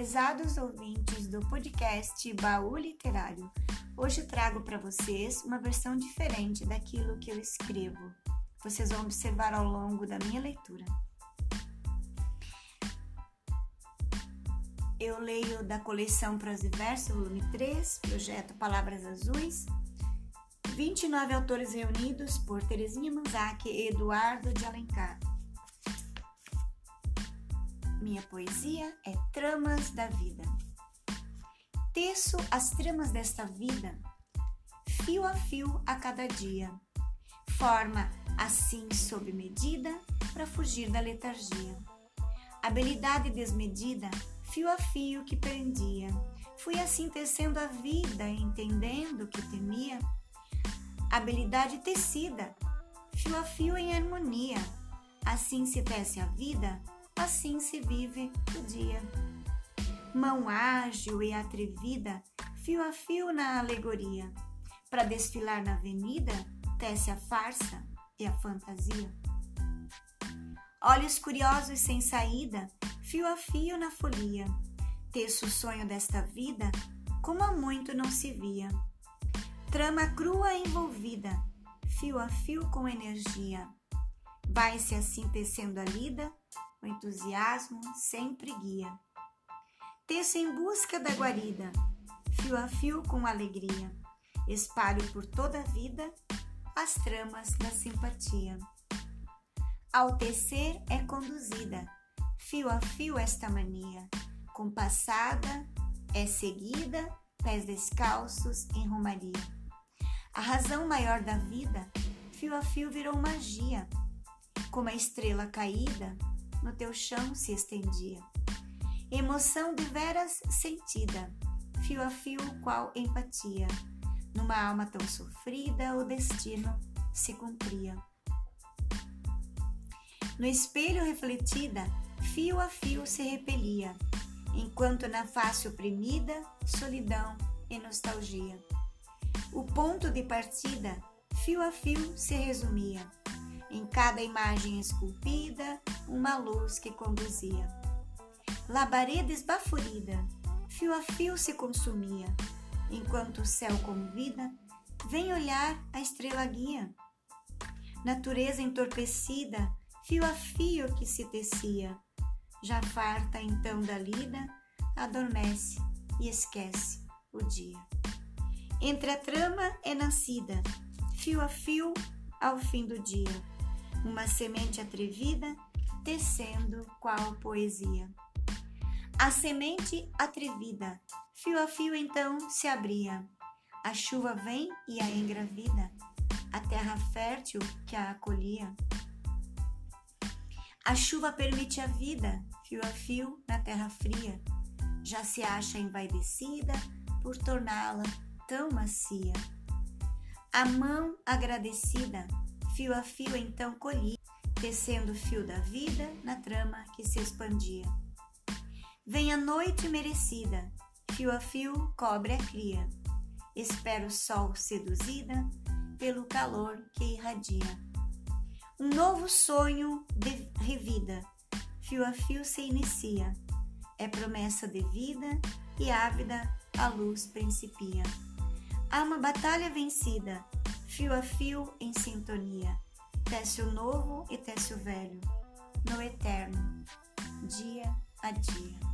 Prezados ouvintes do podcast Baú Literário, hoje trago para vocês uma versão diferente daquilo que eu escrevo. Vocês vão observar ao longo da minha leitura. Eu leio da coleção Prosa Verso, volume 3, projeto Palavras Azuis, 29 autores reunidos por Terezinha Manzac e Eduardo de Alencar. Minha poesia é Tramas da Vida. Teço as tramas desta vida, fio a fio a cada dia. Forma assim sob medida para fugir da letargia. Habilidade desmedida, fio a fio que prendia. Fui assim tecendo a vida, entendendo que temia. Habilidade tecida, fio a fio em harmonia. Assim se tece a vida assim se vive o dia. Mão ágil e atrevida, fio a fio na alegoria, para desfilar na avenida, tece a farsa e a fantasia. Olhos curiosos sem saída, fio a fio na folia, teço o sonho desta vida, como há muito não se via. Trama crua envolvida, fio a fio com energia. Vai-se assim tecendo a lida, o entusiasmo sempre guia. Teço em busca da guarida, fio a fio com alegria. Espalho por toda a vida as tramas da simpatia. Ao tecer é conduzida, fio a fio esta mania. Compassada é seguida, pés descalços em romaria. A razão maior da vida, fio a fio virou magia. Como a estrela caída, no teu chão se estendia. Emoção de veras sentida, fio a fio qual empatia. Numa alma tão sofrida, o destino se cumpria. No espelho refletida, fio a fio se repelia, enquanto na face oprimida, solidão e nostalgia. O ponto de partida, fio a fio se resumia em cada imagem esculpida, uma luz que conduzia. Labareda esbaforida, fio a fio se consumia, enquanto o céu convida, vem olhar a estrela guia. Natureza entorpecida, fio a fio que se tecia, já farta então da lida, adormece e esquece o dia. Entre a trama é nascida, fio a fio ao fim do dia uma semente atrevida tecendo qual poesia. A semente atrevida, fio a fio então se abria. A chuva vem e a engravida, a terra fértil que a acolhia. A chuva permite a vida, fio a fio na terra fria, já se acha envaidecida por torná-la tão macia. A mão agradecida Fio a fio então colhi, tecendo o fio da vida na trama que se expandia. Vem a noite merecida, fio a fio cobre a cria. Espero o sol seduzida pelo calor que irradia. Um novo sonho de revida, fio a fio se inicia. É promessa de vida e ávida a luz principia. Há uma batalha vencida, fio a fio em sintonia, tece o novo e tece o velho, no eterno, dia a dia.